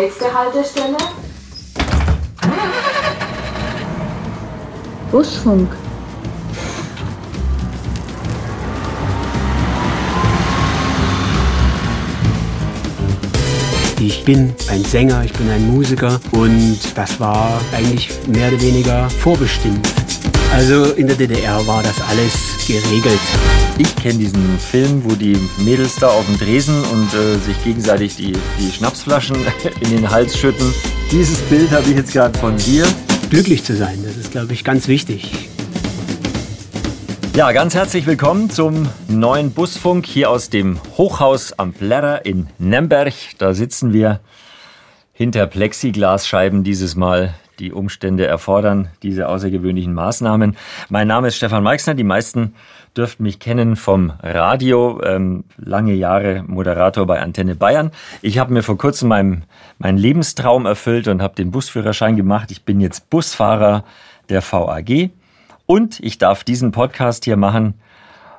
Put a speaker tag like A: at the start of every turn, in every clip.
A: Nächste Haltestelle.
B: Busfunk.
C: Ich bin ein Sänger, ich bin ein Musiker und das war eigentlich mehr oder weniger vorbestimmt. Also in der DDR war das alles geregelt.
D: Ich kenne diesen Film, wo die Mädels da auf dem Dresen und äh, sich gegenseitig die, die Schnapsflaschen in den Hals schütten. Dieses Bild habe ich jetzt gerade von dir.
C: Glücklich zu sein, das ist, glaube ich, ganz wichtig.
D: Ja, ganz herzlich willkommen zum neuen Busfunk hier aus dem Hochhaus am Plärrer in Nemberg. Da sitzen wir hinter Plexiglasscheiben dieses Mal. Die Umstände erfordern diese außergewöhnlichen Maßnahmen. Mein Name ist Stefan Meixner. Die meisten dürften mich kennen vom Radio, ähm, lange Jahre Moderator bei Antenne Bayern. Ich habe mir vor kurzem meinen, meinen Lebenstraum erfüllt und habe den Busführerschein gemacht. Ich bin jetzt Busfahrer der VAG und ich darf diesen Podcast hier machen.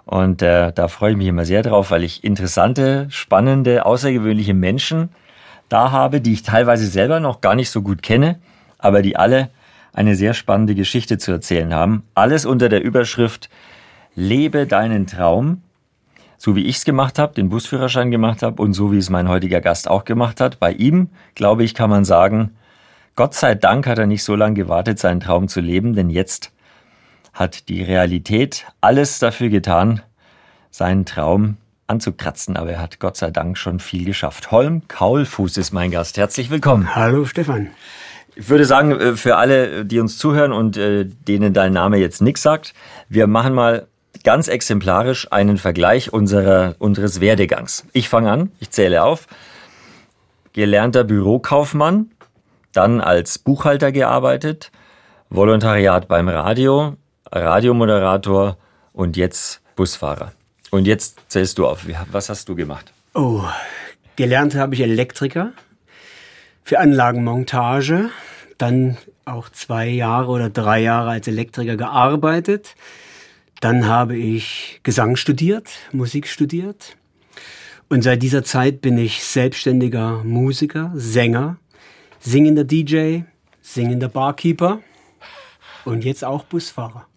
D: Und äh, da freue ich mich immer sehr drauf, weil ich interessante, spannende, außergewöhnliche Menschen da habe, die ich teilweise selber noch gar nicht so gut kenne, aber die alle eine sehr spannende Geschichte zu erzählen haben. Alles unter der Überschrift Lebe deinen Traum, so wie ich es gemacht habe, den Busführerschein gemacht habe und so wie es mein heutiger Gast auch gemacht hat. Bei ihm, glaube ich, kann man sagen, Gott sei Dank hat er nicht so lange gewartet, seinen Traum zu leben, denn jetzt hat die Realität alles dafür getan, seinen Traum anzukratzen. Aber er hat Gott sei Dank schon viel geschafft. Holm Kaulfuß ist mein Gast. Herzlich willkommen.
C: Hallo Stefan.
D: Ich würde sagen, äh, für alle, die uns zuhören und äh, denen dein Name jetzt nichts sagt, wir machen mal ganz exemplarisch einen Vergleich unserer, unseres Werdegangs. Ich fange an, ich zähle auf. Gelernter Bürokaufmann, dann als Buchhalter gearbeitet, Volontariat beim Radio, Radiomoderator und jetzt Busfahrer. Und jetzt zählst du auf. Was hast du gemacht?
C: Oh, gelernt habe ich Elektriker für Anlagenmontage, dann auch zwei Jahre oder drei Jahre als Elektriker gearbeitet. Dann habe ich Gesang studiert, Musik studiert. Und seit dieser Zeit bin ich selbstständiger Musiker, Sänger, singender DJ, singender Barkeeper und jetzt auch Busfahrer.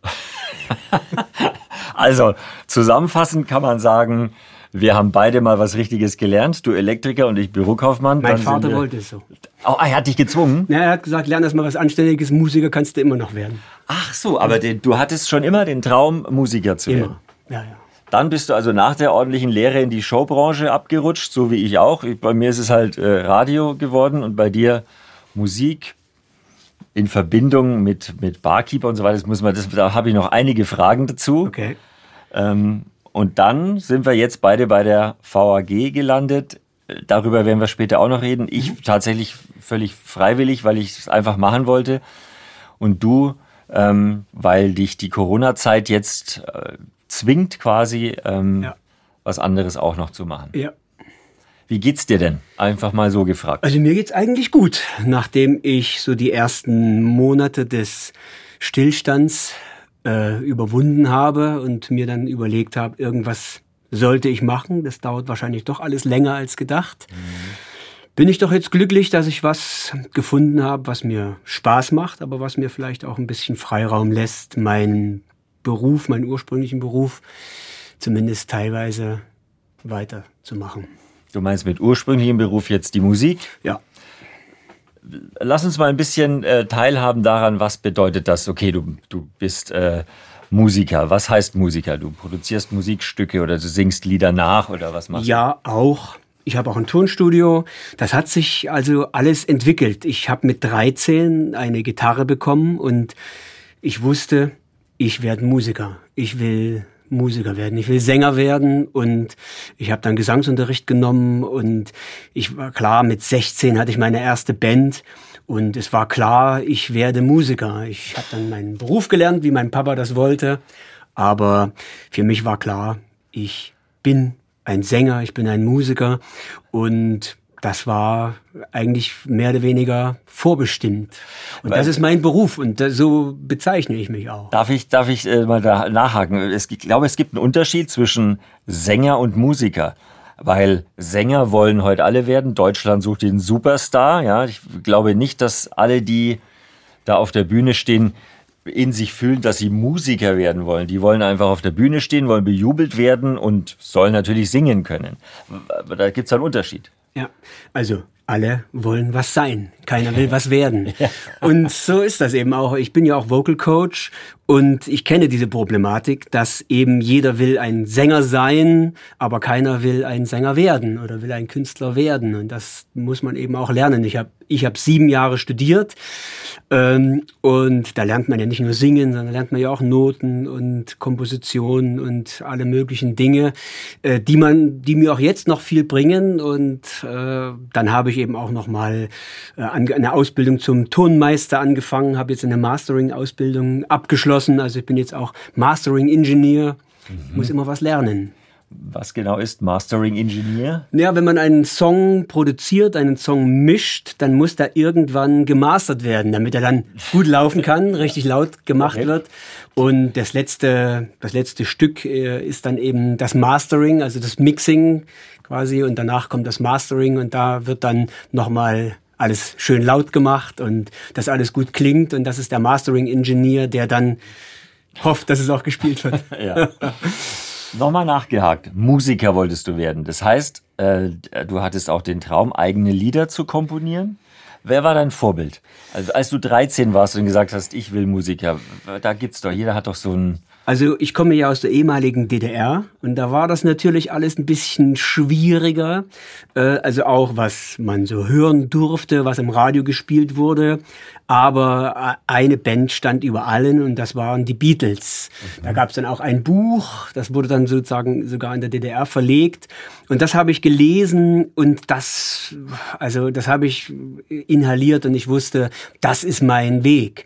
D: also, zusammenfassend kann man sagen, wir haben beide mal was Richtiges gelernt. Du Elektriker und ich Bürokaufmann.
C: Mein Dann Vater wollte es so.
D: Oh, er hat dich gezwungen?
C: Ja, er hat gesagt, lern erst mal was Anständiges. Musiker kannst du immer noch werden.
D: Ach so, aber den, du hattest schon immer den Traum, Musiker zu werden.
C: Immer. Ja, ja.
D: Dann bist du also nach der ordentlichen Lehre in die Showbranche abgerutscht, so wie ich auch. Bei mir ist es halt äh, Radio geworden und bei dir Musik, in Verbindung mit, mit Barkeeper und so weiter. Das muss man, das, da habe ich noch einige Fragen dazu.
C: Okay.
D: Ähm, und dann sind wir jetzt beide bei der VAG gelandet. Darüber werden wir später auch noch reden. Ich mhm. tatsächlich völlig freiwillig, weil ich es einfach machen wollte. Und du, ähm, weil dich die Corona-Zeit jetzt äh, zwingt, quasi ähm, ja. was anderes auch noch zu machen.
C: Ja.
D: Wie geht's dir denn? Einfach mal so gefragt.
C: Also mir geht's eigentlich gut, nachdem ich so die ersten Monate des Stillstands äh, überwunden habe und mir dann überlegt habe, irgendwas sollte ich machen. Das dauert wahrscheinlich doch alles länger als gedacht. Mhm. Bin ich doch jetzt glücklich, dass ich was gefunden habe, was mir Spaß macht, aber was mir vielleicht auch ein bisschen Freiraum lässt, meinen Beruf, meinen ursprünglichen Beruf zumindest teilweise weiterzumachen.
D: Du meinst mit ursprünglichem Beruf jetzt die Musik?
C: Ja.
D: Lass uns mal ein bisschen äh, teilhaben daran, was bedeutet das? Okay, du, du bist äh, Musiker. Was heißt Musiker? Du produzierst Musikstücke oder du singst Lieder nach oder was machst
C: du? Ja, auch. Ich habe auch ein Tonstudio. Das hat sich also alles entwickelt. Ich habe mit 13 eine Gitarre bekommen und ich wusste, ich werde Musiker. Ich will Musiker werden, ich will Sänger werden und ich habe dann Gesangsunterricht genommen und ich war klar, mit 16 hatte ich meine erste Band und es war klar, ich werde Musiker. Ich habe dann meinen Beruf gelernt, wie mein Papa das wollte, aber für mich war klar, ich bin ein Sänger, ich bin ein Musiker und das war eigentlich mehr oder weniger vorbestimmt. Und Weil, das ist mein Beruf und so bezeichne ich mich auch.
D: Darf ich, darf ich äh, mal da nachhaken? Es, ich glaube, es gibt einen Unterschied zwischen Sänger und Musiker. weil Sänger wollen heute alle werden. Deutschland sucht den Superstar. Ja, ich glaube nicht, dass alle, die da auf der Bühne stehen, in sich fühlen, dass sie Musiker werden wollen. Die wollen einfach auf der Bühne stehen, wollen bejubelt werden und sollen natürlich singen können. Aber da gibt es einen Unterschied.
C: Ja, also alle wollen was sein. Keiner will was werden. Und so ist das eben auch. Ich bin ja auch Vocal Coach und ich kenne diese Problematik, dass eben jeder will ein Sänger sein, aber keiner will ein Sänger werden oder will ein Künstler werden. Und das muss man eben auch lernen. Ich habe ich hab sieben Jahre studiert ähm, und da lernt man ja nicht nur singen, sondern lernt man ja auch Noten und Kompositionen und alle möglichen Dinge, äh, die man, die mir auch jetzt noch viel bringen. Und äh, dann habe ich eben auch noch mal äh, eine Ausbildung zum Tonmeister angefangen, habe jetzt eine Mastering-Ausbildung abgeschlossen. Also ich bin jetzt auch Mastering-Ingenieur. Mhm. Muss immer was lernen.
D: Was genau ist Mastering Engineer?
C: Ja, wenn man einen Song produziert, einen Song mischt, dann muss der irgendwann gemastert werden, damit er dann gut laufen kann, richtig laut gemacht okay. wird. Und das letzte, das letzte Stück äh, ist dann eben das Mastering, also das Mixing quasi. Und danach kommt das Mastering und da wird dann nochmal alles schön laut gemacht und dass alles gut klingt. Und das ist der Mastering Engineer, der dann hofft, dass es auch gespielt wird. ja.
D: Nochmal nachgehakt. Musiker wolltest du werden. Das heißt, äh, du hattest auch den Traum, eigene Lieder zu komponieren. Wer war dein Vorbild? Also als du 13 warst und gesagt hast, ich will Musiker, da gibt's doch, jeder hat doch so ein
C: also ich komme ja aus der ehemaligen DDR und da war das natürlich alles ein bisschen schwieriger. Äh, also auch was man so hören durfte, was im Radio gespielt wurde. Aber äh, eine Band stand über allen und das waren die Beatles. Mhm. Da gab es dann auch ein Buch, das wurde dann sozusagen sogar in der DDR verlegt. Und das habe ich gelesen und das, also das habe ich inhaliert und ich wusste, das ist mein Weg.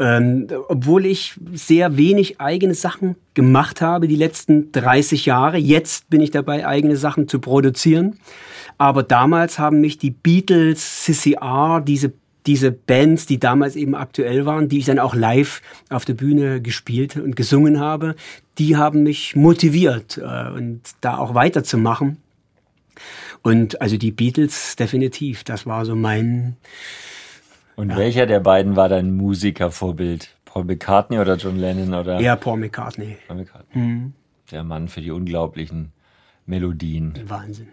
C: Ähm, obwohl ich sehr wenig eigene Sachen gemacht habe die letzten 30 Jahre. Jetzt bin ich dabei, eigene Sachen zu produzieren. Aber damals haben mich die Beatles, CCR, diese diese Bands, die damals eben aktuell waren, die ich dann auch live auf der Bühne gespielt und gesungen habe, die haben mich motiviert äh, und da auch weiterzumachen. Und also die Beatles definitiv, das war so mein
D: und ja. welcher der beiden war dein Musikervorbild? Paul McCartney oder John Lennon? Oder?
C: Ja, Paul McCartney. Paul McCartney.
D: Mhm. Der Mann für die unglaublichen Melodien.
C: Wahnsinn.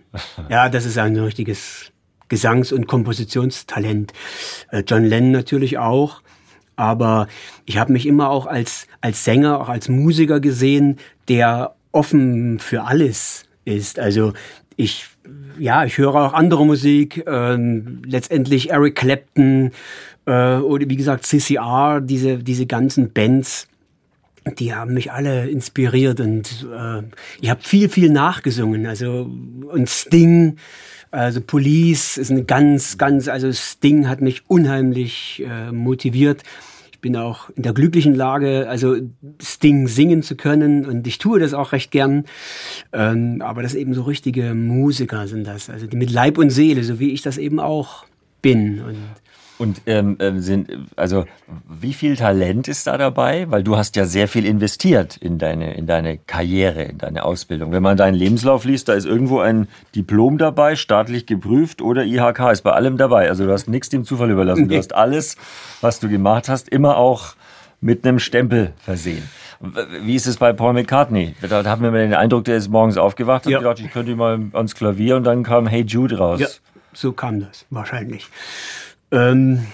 C: Ja, das ist ein richtiges Gesangs- und Kompositionstalent. Äh, John Lennon natürlich auch. Aber ich habe mich immer auch als, als Sänger, auch als Musiker gesehen, der offen für alles ist. Also ich ja, ich höre auch andere Musik, ähm, letztendlich Eric Clapton äh, oder wie gesagt CCR, diese, diese ganzen Bands, die haben mich alle inspiriert und äh, ich habe viel, viel nachgesungen. Also und Sting, also Police ist eine ganz, ganz, also Sting hat mich unheimlich äh, motiviert bin auch in der glücklichen Lage, also Sting singen zu können und ich tue das auch recht gern. Ähm, aber das eben so richtige Musiker sind das, also die mit Leib und Seele, so wie ich das eben auch bin. Und
D: und ähm, ähm, sind, also wie viel Talent ist da dabei? Weil du hast ja sehr viel investiert in deine, in deine Karriere, in deine Ausbildung. Wenn man deinen Lebenslauf liest, da ist irgendwo ein Diplom dabei, staatlich geprüft oder IHK ist bei allem dabei. Also du hast nichts dem Zufall überlassen. Du hast alles, was du gemacht hast, immer auch mit einem Stempel versehen. Wie ist es bei Paul McCartney? Da hatten wir den Eindruck, der ist morgens aufgewacht und ja. gedacht, ich könnte mal ans Klavier und dann kam Hey Jude raus. Ja,
C: so kam das wahrscheinlich. Ähm,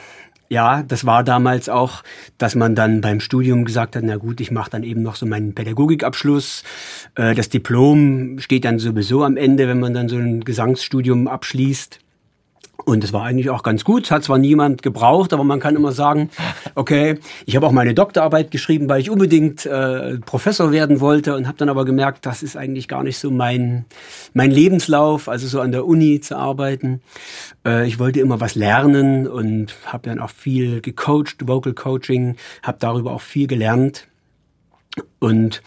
C: ja, das war damals auch, dass man dann beim Studium gesagt hat, na gut, ich mache dann eben noch so meinen Pädagogikabschluss. Äh, das Diplom steht dann sowieso am Ende, wenn man dann so ein Gesangsstudium abschließt. Und es war eigentlich auch ganz gut. Hat zwar niemand gebraucht, aber man kann immer sagen, okay, ich habe auch meine Doktorarbeit geschrieben, weil ich unbedingt äh, Professor werden wollte und habe dann aber gemerkt, das ist eigentlich gar nicht so mein, mein Lebenslauf, also so an der Uni zu arbeiten. Äh, ich wollte immer was lernen und habe dann auch viel gecoacht, Vocal Coaching, habe darüber auch viel gelernt. Und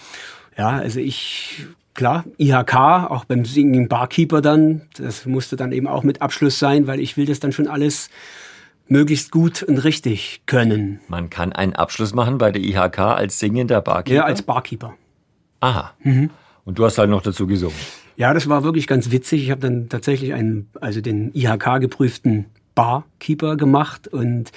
C: ja, also ich klar, IHK, auch beim Singing Barkeeper dann, das musste dann eben auch mit Abschluss sein, weil ich will das dann schon alles möglichst gut und richtig können.
D: Man kann einen Abschluss machen bei der IHK als singender Barkeeper?
C: Ja, als Barkeeper.
D: Aha. Mhm. Und du hast halt noch dazu gesungen?
C: Ja, das war wirklich ganz witzig. Ich habe dann tatsächlich einen, also den IHK geprüften Barkeeper gemacht und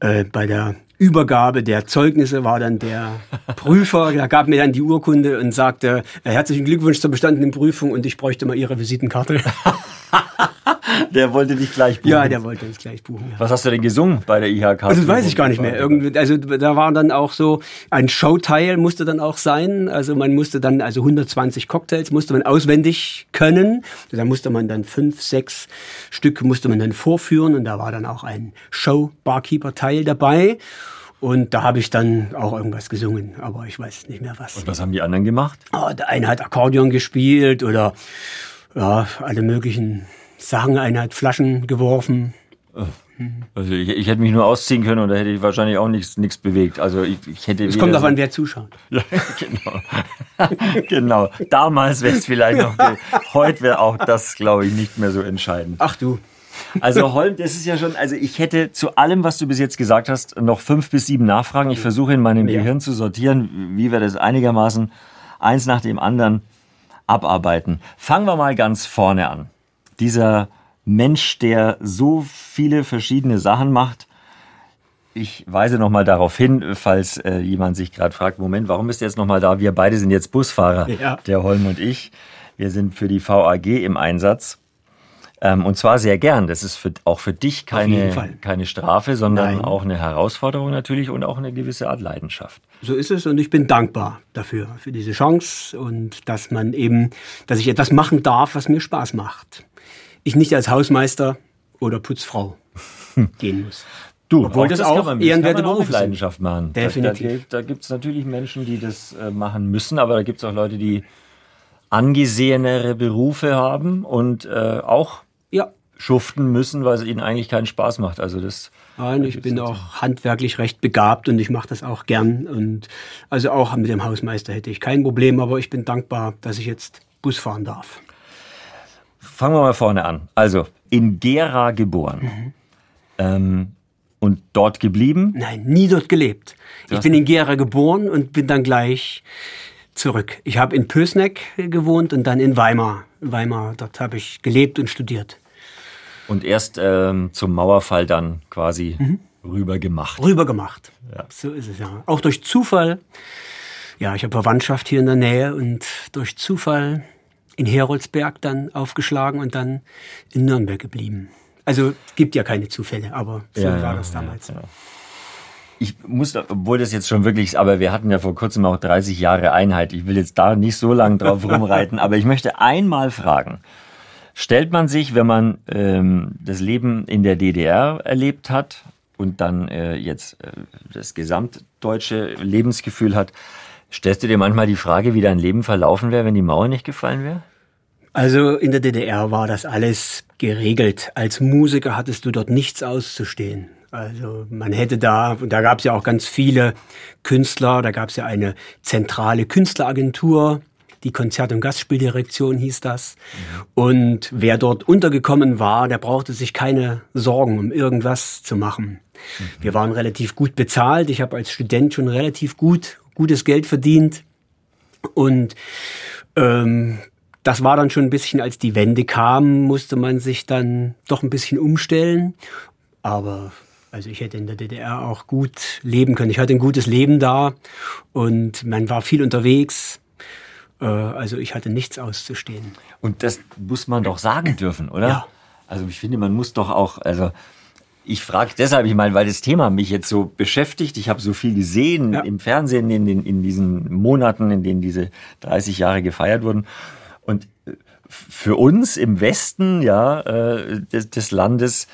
C: äh, bei der Übergabe der Zeugnisse war dann der Prüfer, der gab mir dann die Urkunde und sagte, äh, herzlichen Glückwunsch zur bestandenen Prüfung und ich bräuchte mal Ihre Visitenkarte.
D: der wollte dich gleich buchen.
C: Ja, der wollte mich gleich buchen. Ja.
D: Was hast du denn gesungen bei der IHK?
C: Also das weiß ich gar nicht mehr. Irgendwie, also da war dann auch so ein Showteil musste dann auch sein. Also man musste dann also 120 Cocktails musste man auswendig können. Da musste man dann fünf, sechs Stück musste man dann vorführen und da war dann auch ein Show-Barkeeper-Teil dabei. Und da habe ich dann auch irgendwas gesungen, aber ich weiß nicht mehr was.
D: Und was haben die anderen gemacht?
C: Oh, der eine hat Akkordeon gespielt oder ja, alle möglichen Sachen. Einer hat Flaschen geworfen.
D: Also ich, ich, hätte mich nur ausziehen können und da hätte ich wahrscheinlich auch nichts, nichts bewegt. Also ich, ich hätte.
C: Es kommt darauf an, wer zuschaut.
D: Ja, genau. genau. Damals wäre es vielleicht noch. Heute wäre auch das, glaube ich, nicht mehr so entscheidend.
C: Ach du.
D: Also Holm, das ist ja schon, also ich hätte zu allem, was du bis jetzt gesagt hast, noch fünf bis sieben Nachfragen. Ich versuche in meinem ja. Gehirn zu sortieren, wie wir das einigermaßen eins nach dem anderen abarbeiten. Fangen wir mal ganz vorne an. Dieser Mensch, der so viele verschiedene Sachen macht. Ich weise nochmal darauf hin, falls äh, jemand sich gerade fragt, Moment, warum bist du jetzt nochmal da? Wir beide sind jetzt Busfahrer, ja. der Holm und ich. Wir sind für die VAG im Einsatz. Ähm, und zwar sehr gern. Das ist für, auch für dich keine, keine Strafe, sondern Nein. auch eine Herausforderung natürlich und auch eine gewisse Art Leidenschaft.
C: So ist es und ich bin dankbar dafür, für diese Chance und dass man eben, dass ich etwas machen darf, was mir Spaß macht. Ich nicht als Hausmeister oder Putzfrau gehen muss.
D: Du, Obwohl auch das, das auch man, ehrenwerte
C: Berufe Leidenschaft
D: machen.
C: Definitiv.
D: Da, da, da gibt es natürlich Menschen, die das äh, machen müssen, aber da gibt es auch Leute, die angesehenere Berufe haben und äh, auch ja. Schuften müssen, weil es ihnen eigentlich keinen Spaß macht. Also das.
C: Nein, ich bin auch handwerklich recht begabt und ich mache das auch gern. Und also auch mit dem Hausmeister hätte ich kein Problem, aber ich bin dankbar, dass ich jetzt Bus fahren darf.
D: Fangen wir mal vorne an. Also in Gera geboren. Mhm. Ähm, und dort geblieben?
C: Nein, nie dort gelebt. Ich bin in Gera geboren und bin dann gleich zurück. Ich habe in Pösneck gewohnt und dann in Weimar. Weimar, dort habe ich gelebt und studiert.
D: Und erst ähm, zum Mauerfall dann quasi mhm. rüber gemacht.
C: Rüber gemacht. Ja. So ist es ja. Auch durch Zufall. Ja, ich habe Verwandtschaft hier in der Nähe und durch Zufall in Heroldsberg dann aufgeschlagen und dann in Nürnberg geblieben. Also gibt ja keine Zufälle, aber so ja, war das damals. Ja,
D: ich muss, obwohl das jetzt schon wirklich, aber wir hatten ja vor kurzem auch 30 Jahre Einheit. Ich will jetzt da nicht so lange drauf rumreiten, aber ich möchte einmal fragen. Stellt man sich, wenn man ähm, das Leben in der DDR erlebt hat und dann äh, jetzt äh, das gesamtdeutsche Lebensgefühl hat, stellst du dir manchmal die Frage, wie dein Leben verlaufen wäre, wenn die Mauer nicht gefallen wäre?
C: Also in der DDR war das alles geregelt. Als Musiker hattest du dort nichts auszustehen. Also man hätte da, und da gab es ja auch ganz viele Künstler, da gab es ja eine zentrale Künstleragentur, die Konzert- und Gastspieldirektion hieß das. Und wer dort untergekommen war, der brauchte sich keine Sorgen, um irgendwas zu machen. Wir waren relativ gut bezahlt. Ich habe als Student schon relativ gut, gutes Geld verdient. Und ähm, das war dann schon ein bisschen, als die Wende kam, musste man sich dann doch ein bisschen umstellen. Aber also ich hätte in der DDR auch gut leben können. Ich hatte ein gutes Leben da und man war viel unterwegs. Äh, also ich hatte nichts auszustehen.
D: Und das muss man doch sagen dürfen, oder?
C: Ja.
D: Also ich finde, man muss doch auch, also ich frage deshalb, ich meine, weil das Thema mich jetzt so beschäftigt. Ich habe so viel gesehen ja. im Fernsehen in, den, in diesen Monaten, in denen diese 30 Jahre gefeiert wurden. Und äh, für uns im Westen ja, äh, des, des Landes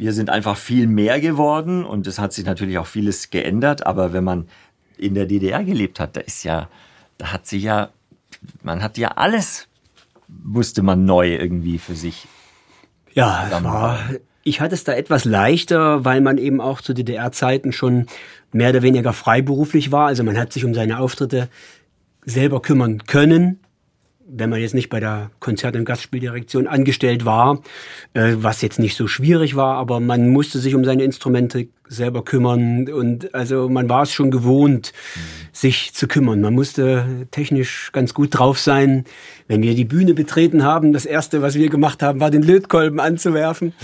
D: wir sind einfach viel mehr geworden und es hat sich natürlich auch vieles geändert. Aber wenn man in der DDR gelebt hat, da ist ja, da hat sich ja, man hat ja alles, musste man neu irgendwie für sich.
C: Ja, war, ich hatte es da etwas leichter, weil man eben auch zu DDR-Zeiten schon mehr oder weniger freiberuflich war. Also man hat sich um seine Auftritte selber kümmern können wenn man jetzt nicht bei der Konzert- und Gastspieldirektion angestellt war, äh, was jetzt nicht so schwierig war, aber man musste sich um seine Instrumente selber kümmern und also man war es schon gewohnt, mhm. sich zu kümmern. Man musste technisch ganz gut drauf sein. Wenn wir die Bühne betreten haben, das erste, was wir gemacht haben, war den Lötkolben anzuwerfen,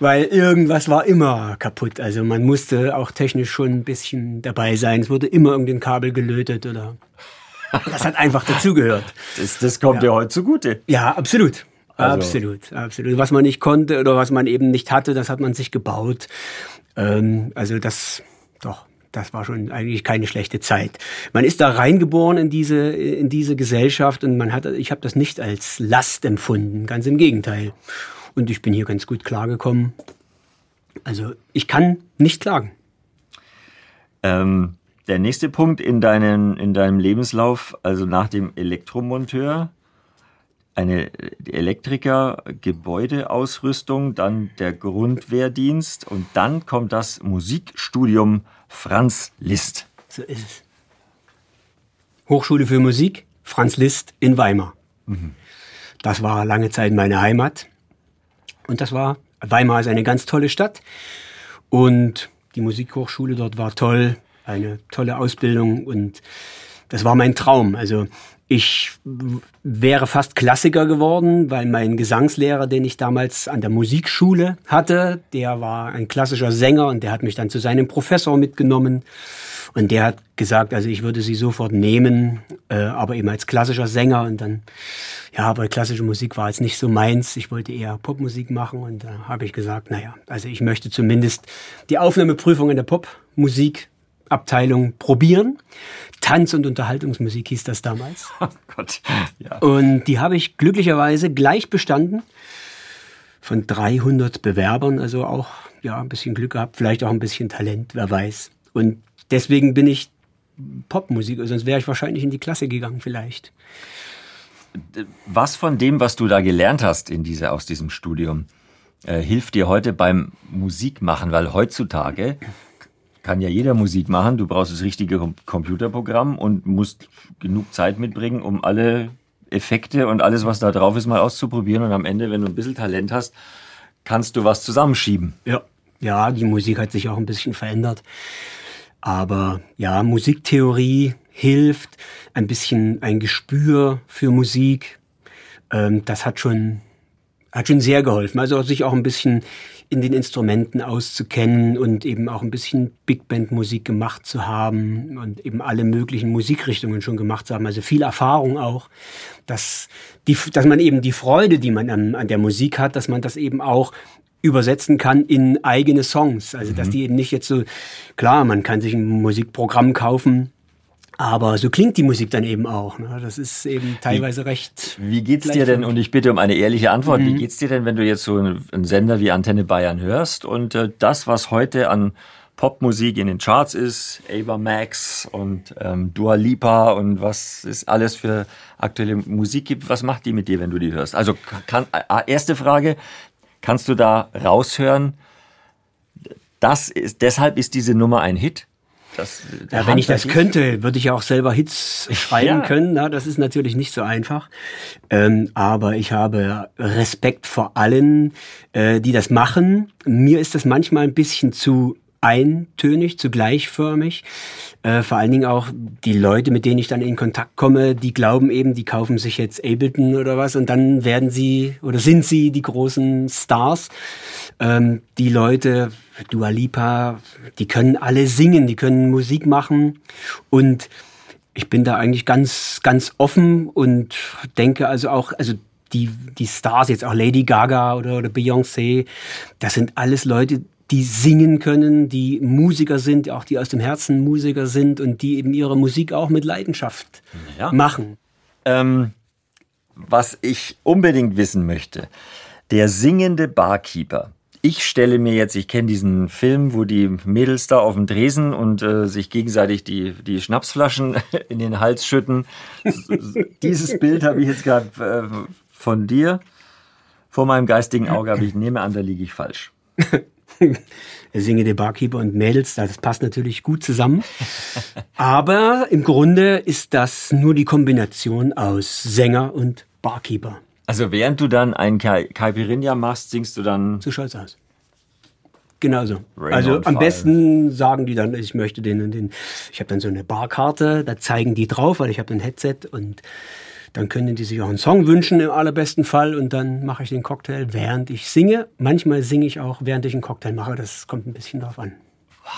C: weil irgendwas war immer kaputt. Also man musste auch technisch schon ein bisschen dabei sein. Es wurde immer irgendein Kabel gelötet oder das hat einfach dazugehört.
D: Das, das kommt ja. dir heute zugute.
C: Ja, absolut. Also. Absolut, absolut. Was man nicht konnte oder was man eben nicht hatte, das hat man sich gebaut. Ähm, also das, doch, das war schon eigentlich keine schlechte Zeit. Man ist da reingeboren in diese in diese Gesellschaft und man hat, ich habe das nicht als Last empfunden, ganz im Gegenteil. Und ich bin hier ganz gut klargekommen. Also ich kann nicht klagen.
D: Ähm, der nächste Punkt in, deinen, in deinem Lebenslauf, also nach dem Elektromonteur, eine Elektriker, Gebäudeausrüstung, dann der Grundwehrdienst und dann kommt das Musikstudium Franz Liszt.
C: So ist es. Hochschule für Musik, Franz Liszt in Weimar. Mhm. Das war lange Zeit meine Heimat. Und das war, Weimar ist eine ganz tolle Stadt. Und die Musikhochschule dort war toll, eine tolle Ausbildung und das war mein Traum. Also ich wäre fast Klassiker geworden, weil mein Gesangslehrer, den ich damals an der Musikschule hatte, der war ein klassischer Sänger und der hat mich dann zu seinem Professor mitgenommen. Und der hat gesagt, also ich würde sie sofort nehmen, äh, aber eben als klassischer Sänger. Und dann, ja, aber klassische Musik war jetzt nicht so meins. Ich wollte eher Popmusik machen. Und da habe ich gesagt, naja, also ich möchte zumindest die Aufnahmeprüfung in der Popmusik Abteilung probieren. Tanz- und Unterhaltungsmusik hieß das damals. Oh Gott. Ja. Und die habe ich glücklicherweise gleich bestanden. Von 300 Bewerbern, also auch ja ein bisschen Glück gehabt, vielleicht auch ein bisschen Talent, wer weiß. Und deswegen bin ich Popmusik, sonst wäre ich wahrscheinlich in die Klasse gegangen vielleicht.
D: Was von dem, was du da gelernt hast in diese, aus diesem Studium, äh, hilft dir heute beim Musikmachen? Weil heutzutage kann ja jeder Musik machen. Du brauchst das richtige Computerprogramm und musst genug Zeit mitbringen, um alle Effekte und alles, was da drauf ist, mal auszuprobieren. Und am Ende, wenn du ein bisschen Talent hast, kannst du was zusammenschieben.
C: Ja, ja, die Musik hat sich auch ein bisschen verändert. Aber ja, Musiktheorie hilft, ein bisschen ein Gespür für Musik. Ähm, das hat schon, hat schon sehr geholfen. Also sich auch ein bisschen in den Instrumenten auszukennen und eben auch ein bisschen Big Band Musik gemacht zu haben und eben alle möglichen Musikrichtungen schon gemacht zu haben. Also viel Erfahrung auch, dass, die, dass man eben die Freude, die man an, an der Musik hat, dass man das eben auch übersetzen kann in eigene Songs. Also, dass mhm. die eben nicht jetzt so, klar, man kann sich ein Musikprogramm kaufen, aber so klingt die Musik dann eben auch. Ne? Das ist eben teilweise
D: wie,
C: recht.
D: Wie geht's dir denn, und ich bitte um eine ehrliche Antwort, mhm. wie geht's dir denn, wenn du jetzt so einen Sender wie Antenne Bayern hörst und äh, das, was heute an Popmusik in den Charts ist, Ava Max und ähm, Dua Lipa und was es alles für aktuelle Musik gibt, was macht die mit dir, wenn du die hörst? Also kann, erste Frage, kannst du da raushören, das ist, deshalb ist diese Nummer ein Hit?
C: Das, ja, wenn ich das könnte, würde ich ja auch selber Hits schreiben ja. können. Na, das ist natürlich nicht so einfach. Ähm, aber ich habe Respekt vor allen, äh, die das machen. Mir ist das manchmal ein bisschen zu eintönig, zu gleichförmig. Äh, vor allen Dingen auch die Leute, mit denen ich dann in Kontakt komme, die glauben eben, die kaufen sich jetzt Ableton oder was und dann werden sie oder sind sie die großen Stars. Ähm, die Leute, Dua Lipa, die können alle singen, die können Musik machen und ich bin da eigentlich ganz, ganz offen und denke also auch, also die, die Stars, jetzt auch Lady Gaga oder, oder Beyoncé, das sind alles Leute, die singen können, die Musiker sind, auch die aus dem Herzen Musiker sind und die eben ihre Musik auch mit Leidenschaft ja. machen.
D: Ähm, was ich unbedingt wissen möchte, der singende Barkeeper. Ich stelle mir jetzt, ich kenne diesen Film, wo die Mädels da auf dem Dresen und äh, sich gegenseitig die, die Schnapsflaschen in den Hals schütten. Dieses Bild habe ich jetzt gerade äh, von dir vor meinem geistigen Auge, aber ich nehme an, da liege ich falsch.
C: Singe der Barkeeper und Mädels, das passt natürlich gut zusammen. Aber im Grunde ist das nur die Kombination aus Sänger und Barkeeper.
D: Also während du dann ein Caipirinha machst, singst du dann...
C: Zu stolz aus. Genau so.
D: Rain
C: also am
D: fire.
C: besten sagen die dann, ich möchte den und den. Ich habe dann so eine Barkarte, da zeigen die drauf, weil ich habe ein Headset und dann können die sich auch einen Song wünschen im allerbesten Fall und dann mache ich den Cocktail, während ich singe. Manchmal singe ich auch, während ich einen Cocktail mache. Das kommt ein bisschen drauf an.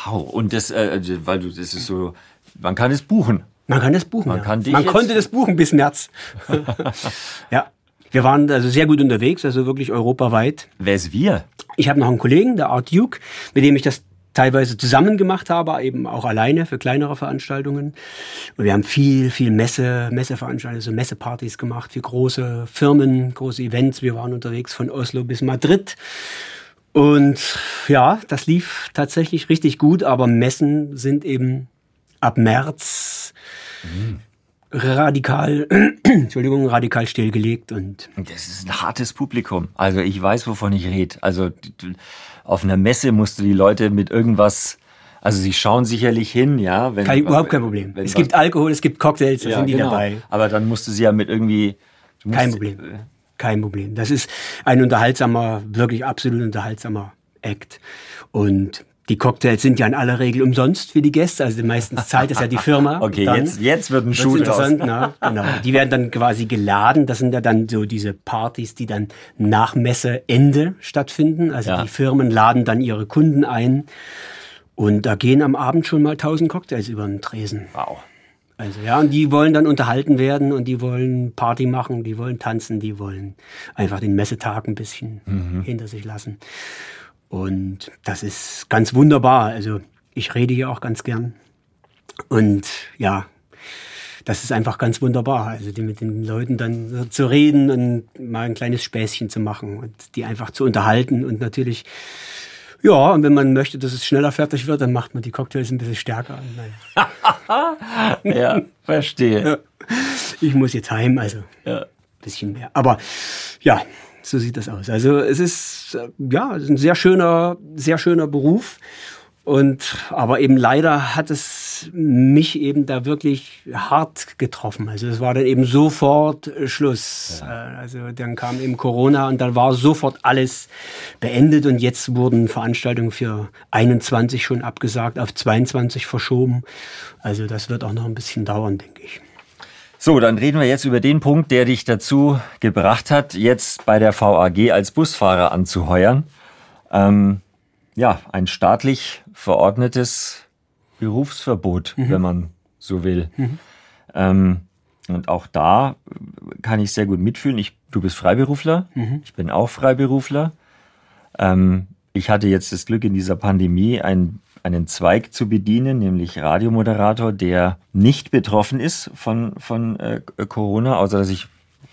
D: Wow. Und das, äh, weil du, das ist so, man kann es buchen.
C: Man kann das buchen.
D: Man
C: ja. Man konnte das buchen bis März. ja. Wir waren also sehr gut unterwegs, also wirklich europaweit.
D: Wer ist wir?
C: Ich habe noch einen Kollegen, der Art Duke, mit dem ich das teilweise zusammen gemacht habe, eben auch alleine für kleinere Veranstaltungen. Und wir haben viel, viel Messe, Messeveranstaltungen, so Messepartys gemacht für große Firmen, große Events. Wir waren unterwegs von Oslo bis Madrid. Und ja, das lief tatsächlich richtig gut, aber Messen sind eben ab März radikal, Entschuldigung, radikal stillgelegt und
D: Das ist ein hartes Publikum. Also ich weiß, wovon ich rede. Also auf einer Messe musst du die Leute mit irgendwas, also sie schauen sicherlich hin, ja. Wenn,
C: kein, überhaupt kein Problem. Es gibt Alkohol, es gibt Cocktails, da
D: ja,
C: sind die
D: genau.
C: dabei.
D: Aber dann musst du sie ja mit irgendwie.
C: Kein Problem. Kein Problem. Das ist ein unterhaltsamer, wirklich absolut unterhaltsamer Act. Und die Cocktails sind ja in aller Regel umsonst für die Gäste. Also meistens zahlt es ja die Firma.
D: Okay,
C: Dann
D: jetzt, jetzt wird ein Schuh
C: interessant, na, genau. Die werden dann quasi geladen. Das sind ja dann so diese Partys, die dann nach Messeende stattfinden. Also
D: Ja.
C: die Firmen laden dann ihre Kunden ein. Und da gehen am Abend schon mal 1000 Cocktails über den Tresen.
D: Wow.
C: Also ja, und die wollen dann unterhalten werden und die wollen Party machen, die wollen tanzen, die wollen einfach den Messetag ein bisschen hinter sich lassen. Und das ist ganz wunderbar. Also ich rede hier auch ganz gern. Und ja, das ist einfach ganz wunderbar. Also die mit den Leuten dann zu reden und mal ein kleines Späßchen zu machen und die einfach zu unterhalten und natürlich ja, und wenn man möchte, dass es schneller fertig wird, dann macht man die Cocktails ein bisschen stärker.
D: Ja, verstehe.
C: ich muss jetzt heim, also
D: Ja.
C: ein bisschen mehr. Aber ja, so sieht das aus. Also es ist ja ein sehr schöner, sehr schöner Beruf. Und aber eben leider hat es mich eben da wirklich hart getroffen. Also es war dann eben sofort Schluss. Äh, Also dann kam eben Corona und dann war sofort alles beendet und jetzt wurden Veranstaltungen für 21 schon abgesagt, auf 22 verschoben. Also das wird auch noch ein bisschen dauern, denke ich.
D: So, dann reden wir jetzt über den Punkt, der dich dazu gebracht hat, jetzt bei der VAG als Busfahrer anzuheuern. Ähm, ja, ein staatlich verordnetes Berufsverbot, wenn man so will. Ähm, und auch da kann ich sehr gut mitfühlen. Ich, du bist Freiberufler, ich bin auch Freiberufler. Ähm, ich hatte jetzt das Glück, in dieser Pandemie einen, einen Zweig zu bedienen, nämlich Radiomoderator, der nicht betroffen ist von, von äh, Corona, außer dass ich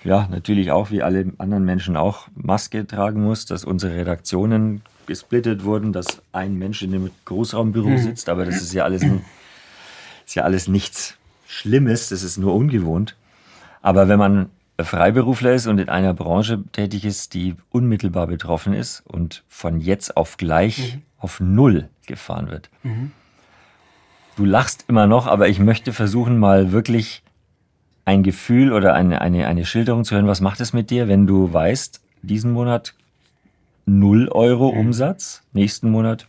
D: ja natürlich auch wie alle anderen Menschen auch Maske tragen muss, dass unsere Redaktionen gesplittet wurden, dass ein Mensch in dem Großraumbüro sitzt, aber das ist ja alles, ist ja alles nichts Schlimmes, das ist nur ungewohnt. Aber wenn man Freiberufler ist und in einer Branche tätig ist, die unmittelbar betroffen ist und von jetzt auf gleich auf Null gefahren wird. Du lachst immer noch, aber ich möchte versuchen, mal wirklich ein Gefühl oder eine, eine, eine Schilderung zu hören. Was macht es mit dir, wenn du weißt, diesen Monat 0 Euro Umsatz, nächsten Monat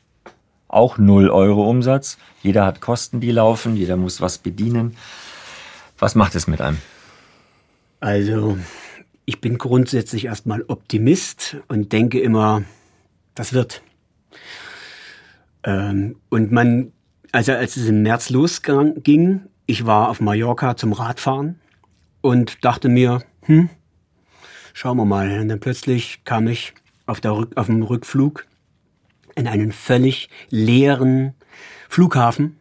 D: auch 0 Euro Umsatz. Jeder hat Kosten, die laufen, jeder muss was bedienen. Was macht es mit einem?
C: Also, ich bin grundsätzlich erstmal Optimist und denke immer, das wird. Ähm, und man, also als es im März losging, ich war auf Mallorca zum Radfahren und dachte mir, hm, schauen wir mal. Und dann plötzlich kam ich auf, der auf dem Rückflug in einen völlig leeren Flughafen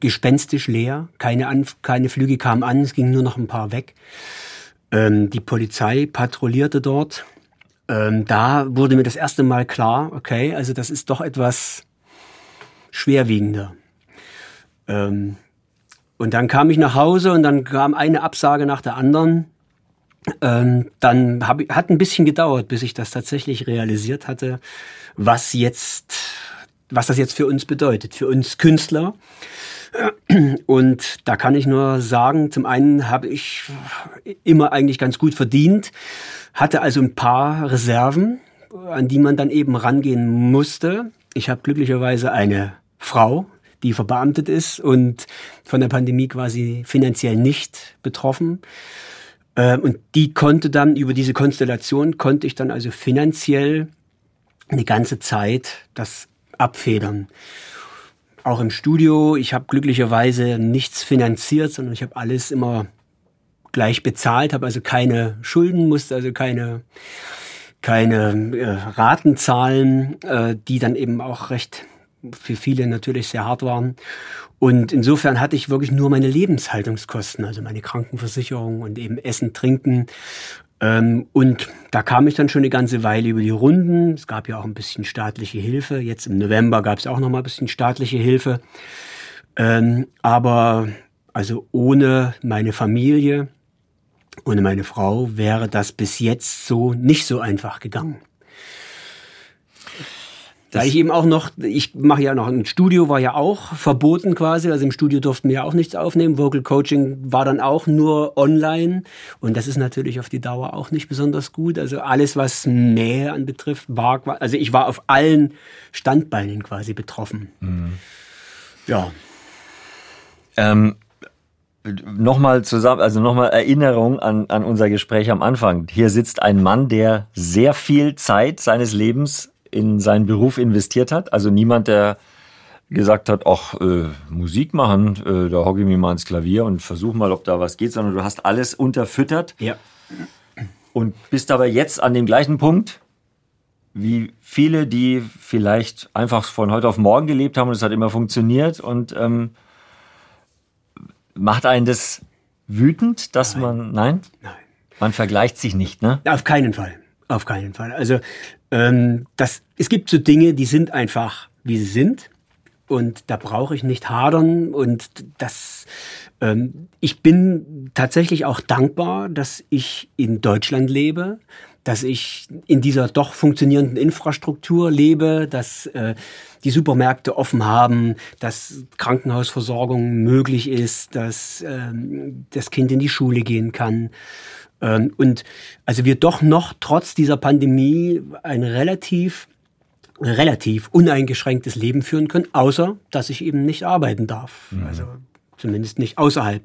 C: gespenstisch leer. Keine, an, keine Flüge kamen an, es gingen nur noch ein paar weg. Ähm, die Polizei patrouillierte dort. Ähm, da wurde mir das erste Mal klar, okay, also das ist doch etwas schwerwiegender. Ähm, und dann kam ich nach Hause und dann kam eine Absage nach der anderen. Ähm, dann hab, hat ein bisschen gedauert, bis ich das tatsächlich realisiert hatte, was jetzt, was das jetzt für uns bedeutet, für uns Künstler. Und da kann ich nur sagen, zum einen habe ich immer eigentlich ganz gut verdient, hatte also ein paar Reserven, an die man dann eben rangehen musste. Ich habe glücklicherweise eine Frau, die verbeamtet ist und von der Pandemie quasi finanziell nicht betroffen. Ähm, und die konnte dann über diese Konstellation, konnte ich dann also finanziell eine ganze Zeit das abfedern. Auch im Studio, ich habe glücklicherweise nichts finanziert, sondern ich habe alles immer gleich bezahlt, habe also keine Schulden, musste also keine keine äh, Raten zahlen, äh, die dann eben auch recht für viele natürlich sehr hart waren. Und insofern hatte ich wirklich nur meine Lebenshaltungskosten, also meine Krankenversicherung und eben Essen, Trinken. Ähm, und da kam ich dann schon eine ganze Weile über die Runden. Es gab ja auch ein bisschen staatliche Hilfe. Jetzt im November gab es auch noch mal ein bisschen staatliche Hilfe. Ähm, aber also ohne meine Familie, ohne meine Frau wäre das bis jetzt so nicht so einfach gegangen. Da ich eben auch noch, ich mache ja noch ein Studio, war ja auch verboten quasi. Also im Studio durften wir ja auch nichts aufnehmen. Vocal Coaching war dann auch nur online. Und das ist natürlich auf die Dauer auch nicht besonders gut. Also alles, was Nähe anbetrifft, war, also ich war auf allen Standbeinen quasi betroffen. Mhm.
D: Ja. Ähm, nochmal zusammen, also nochmal Erinnerung an, an unser Gespräch am Anfang. Hier sitzt ein Mann, der sehr viel Zeit seines Lebens in seinen Beruf investiert hat. Also niemand, der gesagt hat, ach, äh, Musik machen, äh, da hocke ich mir mal ans Klavier und versuche mal, ob da was geht, sondern du hast alles unterfüttert.
C: Ja.
D: Und bist aber jetzt an dem gleichen Punkt, wie viele, die vielleicht einfach von heute auf morgen gelebt haben und es hat immer funktioniert und ähm, macht einen das wütend, dass nein. man, nein?
C: Nein.
D: Man vergleicht sich nicht, ne?
C: Auf keinen Fall. Auf keinen Fall. Also ähm, das, es gibt so Dinge, die sind einfach, wie sie sind. Und da brauche ich nicht hadern. Und das, ähm, ich bin tatsächlich auch dankbar, dass ich in Deutschland lebe, dass ich in dieser doch funktionierenden Infrastruktur lebe, dass äh, die Supermärkte offen haben, dass Krankenhausversorgung möglich ist, dass ähm, das Kind in die Schule gehen kann. Ähm, und also wir doch noch trotz dieser Pandemie ein relativ relativ uneingeschränktes Leben führen können, außer dass ich eben nicht arbeiten darf. Mhm. Also zumindest nicht außerhalb.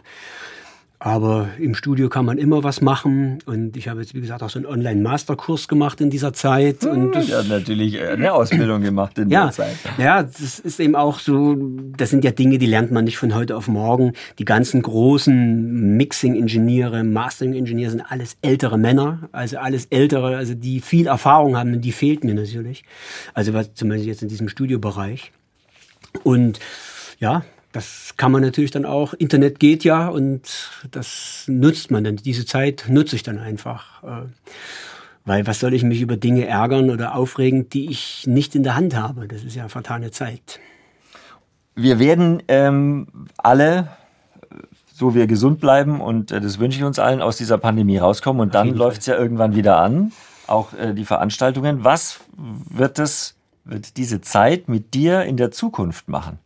C: Aber im Studio kann man immer was machen. Und ich habe jetzt, wie gesagt, auch so einen Online-Masterkurs gemacht in dieser Zeit. Und
D: das, ja, natürlich eine Ausbildung gemacht in
C: ja,
D: der Zeit.
C: Ja, das ist eben auch so, das sind ja Dinge, die lernt man nicht von heute auf morgen. Die ganzen großen Mixing-Ingenieure, Mastering-Ingenieure sind alles ältere Männer, also alles ältere, also die viel Erfahrung haben und die fehlt mir natürlich. Also was zum Beispiel jetzt in diesem Studiobereich. Und ja, das kann man natürlich dann auch. Internet geht ja und das nutzt man dann. Diese Zeit nutze ich dann einfach. Äh, weil was soll ich mich über Dinge ärgern oder aufregen, die ich nicht in der Hand habe? Das ist ja vertane Zeit.
D: Wir werden ähm, alle, so wir gesund bleiben und äh, das wünsche ich uns allen, aus dieser Pandemie rauskommen und Auf dann läuft es ja irgendwann wieder an, auch äh, die Veranstaltungen. Was wird es, wird diese Zeit mit dir in der Zukunft machen?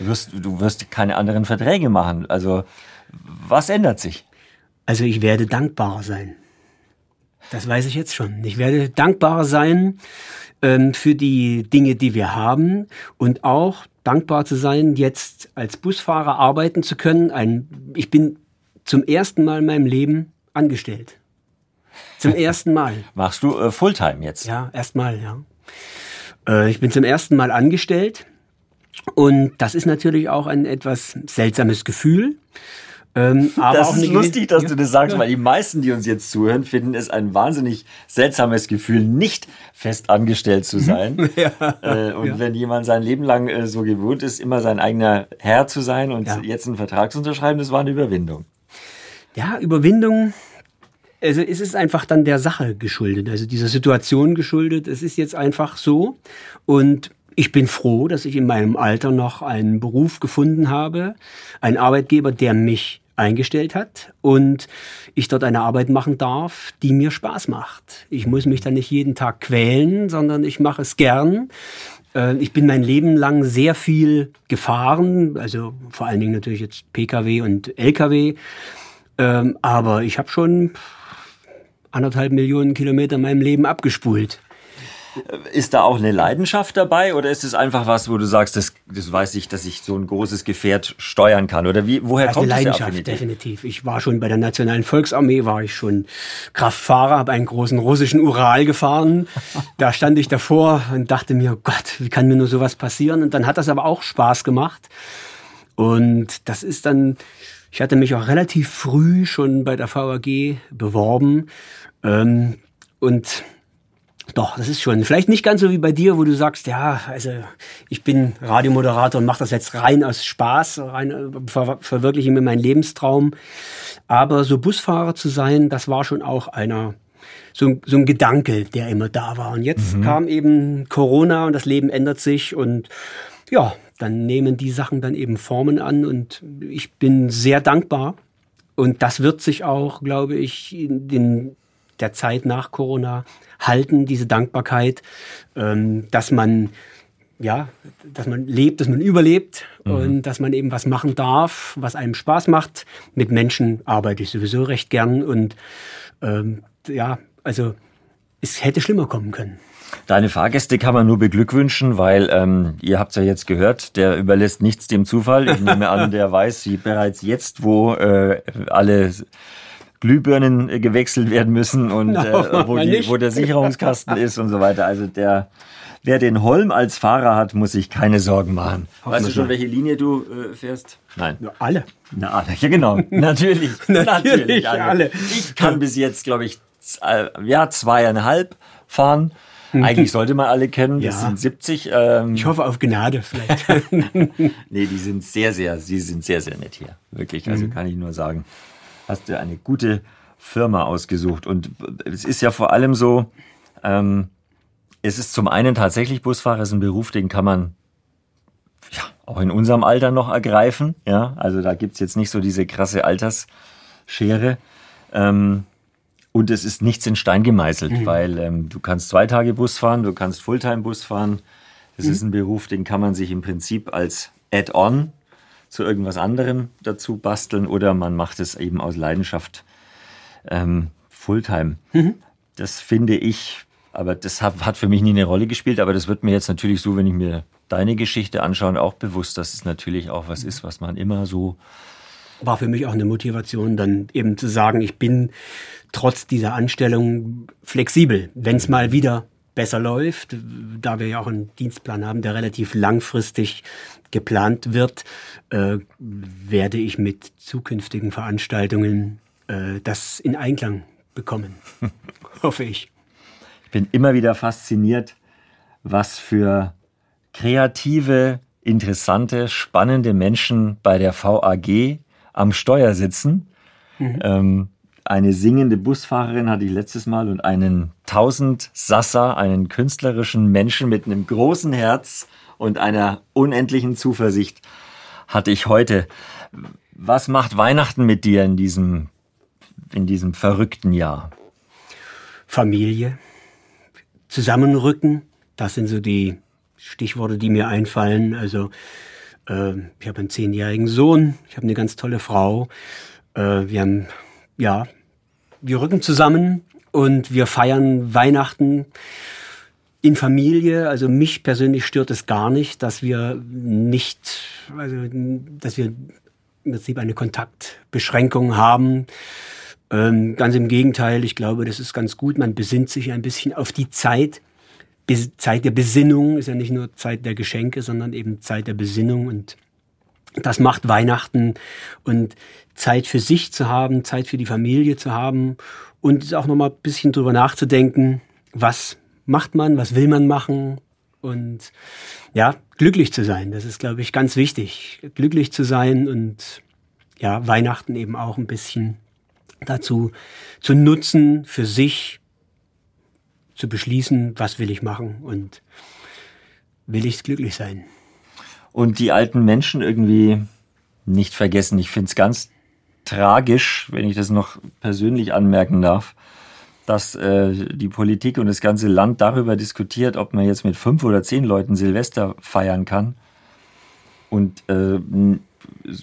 D: Du wirst, du wirst keine anderen Verträge machen. Also, was ändert sich?
C: Also, ich werde dankbarer sein. Das weiß ich jetzt schon. Ich werde dankbarer sein ähm, für die Dinge, die wir haben und auch dankbar zu sein, jetzt als Busfahrer arbeiten zu können. Ein, ich bin zum ersten Mal in meinem Leben angestellt. Zum ersten Mal.
D: Machst du äh, Fulltime jetzt?
C: Ja, erstmal, ja. Äh, ich bin zum ersten Mal angestellt und das ist natürlich auch ein etwas seltsames Gefühl.
D: Ähm, das ist lustig, dass ja. du das sagst, weil die meisten, die uns jetzt zuhören, finden es ein wahnsinnig seltsames Gefühl, nicht fest angestellt zu sein. ja. Äh, und ja. wenn jemand sein Leben lang äh, so gewohnt ist, immer sein eigener Herr zu sein und jetzt einen Vertrag zu unterschreiben, das war eine Überwindung.
C: Ja, Überwindung. Also es ist einfach dann der Sache geschuldet, also dieser Situation geschuldet. Es ist jetzt einfach so und ich bin froh, dass ich in meinem Alter noch einen Beruf gefunden habe, einen Arbeitgeber, der mich eingestellt hat und ich dort eine Arbeit machen darf, die mir Spaß macht. Ich muss mich dann nicht jeden Tag quälen, sondern ich mache es gern. Äh, ich bin mein Leben lang sehr viel gefahren, also vor allen Dingen natürlich jetzt Pkw und Lkw, ähm, aber ich habe schon anderthalb Millionen Kilometer in meinem Leben abgespult.
D: Ist da auch eine Leidenschaft dabei oder ist es einfach was, wo du sagst, das, das weiß ich, dass ich so ein großes Gefährt steuern kann? Oder wie, woher
C: also
D: kommt
C: eine Leidenschaft,
D: diese
C: definitiv. Ich war schon bei der Nationalen Volksarmee, war ich schon Kraftfahrer, habe einen großen russischen Ural gefahren. da stand ich davor und dachte mir, oh Gott, wie kann mir nur sowas passieren? Und dann hat das aber auch Spaß gemacht. Und das ist dann, ich hatte mich auch relativ früh schon bei der VAG beworben. Ähm, und doch, das ist schon vielleicht nicht ganz so wie bei dir, wo du sagst, ja, also ich bin Radiomoderator und mache das jetzt rein aus Spaß, rein ver verwirkliche mir meinen Lebenstraum. Aber so Busfahrer zu sein, das war schon auch einer so, so ein Gedanke, der immer da war. Und jetzt mhm. kam eben Corona und das Leben ändert sich und ja, dann nehmen die Sachen dann eben Formen an und ich bin sehr dankbar. Und das wird sich auch, glaube ich, in den, der Zeit nach Corona halten, diese Dankbarkeit, ähm, dass man ja, dass man lebt, dass man überlebt mhm. und dass man eben was machen darf, was einem Spaß macht. Mit Menschen arbeite ich sowieso recht gern und ähm, ja, also es hätte schlimmer kommen können.
D: Deine Fahrgäste kann man nur beglückwünschen, weil ähm, ihr habt ja jetzt gehört, der überlässt nichts dem Zufall. Ich nehme an, der weiß wie bereits jetzt, wo äh, alle Glühbirnen gewechselt werden müssen und no, äh, wo, die, wo der Sicherungskasten ist und so weiter. Also der Wer den Holm als Fahrer hat, muss sich keine Sorgen machen. Weißt du schon, welche Linie du äh, fährst?
C: Nein. Ja, alle.
D: Na, alle. Ja, genau. Natürlich.
C: natürlich, natürlich alle. alle.
D: Ich kann bis jetzt, glaube ich, ja, zweieinhalb fahren. Eigentlich sollte man alle kennen, das ja. sind 70.
C: Ähm, ich hoffe auf Gnade vielleicht.
D: nee, die sind sehr, sehr, sie sind sehr, sehr nett hier. Wirklich, also mhm. kann ich nur sagen, hast du eine gute Firma ausgesucht. Und es ist ja vor allem so, ähm, es ist zum einen tatsächlich Busfahrer, ist ein Beruf, den kann man ja, auch in unserem Alter noch ergreifen. Ja, also da gibt's jetzt nicht so diese krasse Altersschere. Ähm, und es ist nichts in Stein gemeißelt, mhm. weil ähm, du kannst zwei Tage Bus fahren, du kannst Fulltime-Bus fahren. Das mhm. ist ein Beruf, den kann man sich im Prinzip als Add-on zu irgendwas anderem dazu basteln oder man macht es eben aus Leidenschaft ähm, Fulltime. Mhm. Das finde ich, aber das hat, hat für mich nie eine Rolle gespielt, aber das wird mir jetzt natürlich so, wenn ich mir deine Geschichte anschaue, auch bewusst, dass es natürlich auch was ist, was man immer so
C: war für mich auch eine Motivation, dann eben zu sagen, ich bin trotz dieser Anstellung flexibel. Wenn es mal wieder besser läuft, da wir ja auch einen Dienstplan haben, der relativ langfristig geplant wird, äh, werde ich mit zukünftigen Veranstaltungen äh, das in Einklang bekommen. Hoffe ich.
D: Ich bin immer wieder fasziniert, was für kreative, interessante, spannende Menschen bei der VAG am Steuer sitzen. Mhm. Ähm, eine singende Busfahrerin hatte ich letztes Mal und einen 1000 Sasser, einen künstlerischen Menschen mit einem großen Herz und einer unendlichen Zuversicht hatte ich heute. Was macht Weihnachten mit dir in diesem, in diesem verrückten Jahr?
C: Familie, Zusammenrücken, das sind so die Stichworte, die mir einfallen. Also äh, ich habe einen zehnjährigen Sohn, ich habe eine ganz tolle Frau. Äh, wir haben, ja, wir rücken zusammen und wir feiern Weihnachten in Familie. Also mich persönlich stört es gar nicht, dass wir nicht, also dass wir im Prinzip eine Kontaktbeschränkung haben. Ähm, ganz im Gegenteil, ich glaube, das ist ganz gut. Man besinnt sich ein bisschen auf die Zeit, Zeit der Besinnung ist ja nicht nur Zeit der Geschenke, sondern eben Zeit der Besinnung und das macht Weihnachten und Zeit für sich zu haben, Zeit für die Familie zu haben und auch nochmal ein bisschen drüber nachzudenken, was macht man, was will man machen und ja, glücklich zu sein. Das ist, glaube ich, ganz wichtig. Glücklich zu sein und ja, Weihnachten eben auch ein bisschen dazu zu nutzen für sich, zu beschließen, was will ich machen und will ich glücklich sein.
D: Und die alten Menschen irgendwie nicht vergessen. Ich finde es ganz tragisch, wenn ich das noch persönlich anmerken darf, dass äh, die Politik und das ganze Land darüber diskutiert, ob man jetzt mit fünf oder zehn Leuten Silvester feiern kann. Und äh,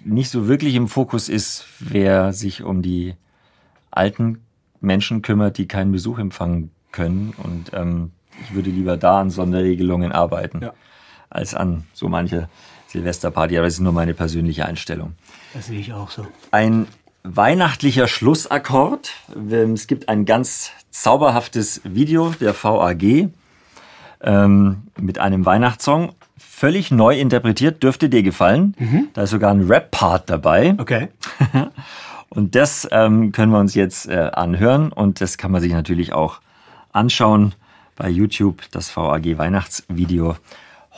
D: nicht so wirklich im Fokus ist, wer sich um die alten Menschen kümmert, die keinen Besuch empfangen können. Und ähm, Ich würde lieber da an Sonderregelungen arbeiten, ja. Als an so manche Silvesterparty. Aber das ist nur meine persönliche Einstellung.
E: Das sehe ich auch so.
D: Ein weihnachtlicher Schlussakkord. Es gibt ein ganz zauberhaftes Video der VAG ähm, mit einem Weihnachtssong. Völlig neu interpretiert, dürfte dir gefallen. Mhm. Da ist sogar ein Rap-Part dabei.
E: Okay.
D: und das ähm, können wir uns jetzt äh, anhören und das kann man sich natürlich auch anschauen bei YouTube, das VAG Weihnachtsvideo.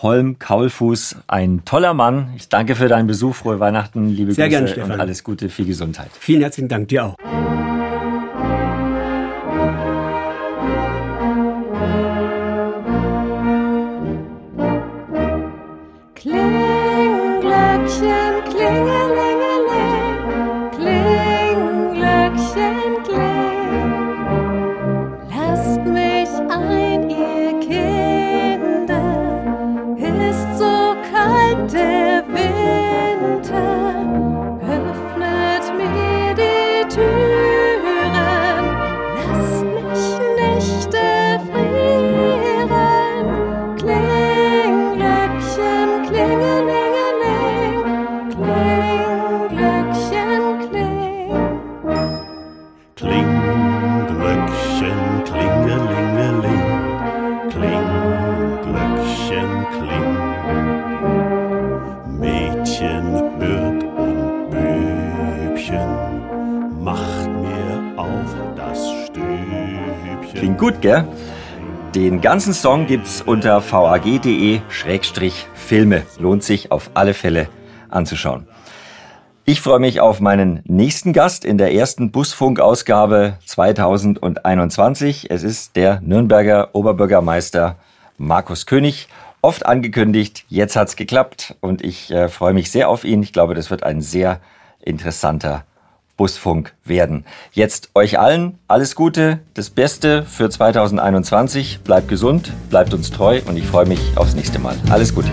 D: Holm Kaulfuß, ein toller Mann. Ich danke für deinen Besuch. Frohe Weihnachten, liebe
E: Sehr
D: Grüße
E: gerne, Stefan.
D: und alles Gute, viel Gesundheit.
E: Vielen herzlichen Dank dir auch.
D: Den ganzen Song gibt's unter vag.de-filme. Lohnt sich auf alle Fälle anzuschauen. Ich freue mich auf meinen nächsten Gast in der ersten Busfunk-Ausgabe 2021. Es ist der Nürnberger Oberbürgermeister Markus König. Oft angekündigt, jetzt hat's geklappt und ich äh, freue mich sehr auf ihn. Ich glaube, das wird ein sehr interessanter Busfunk werden. Jetzt euch allen alles Gute, das Beste für 2021. Bleibt gesund, bleibt uns treu und ich freue mich aufs nächste Mal. Alles Gute.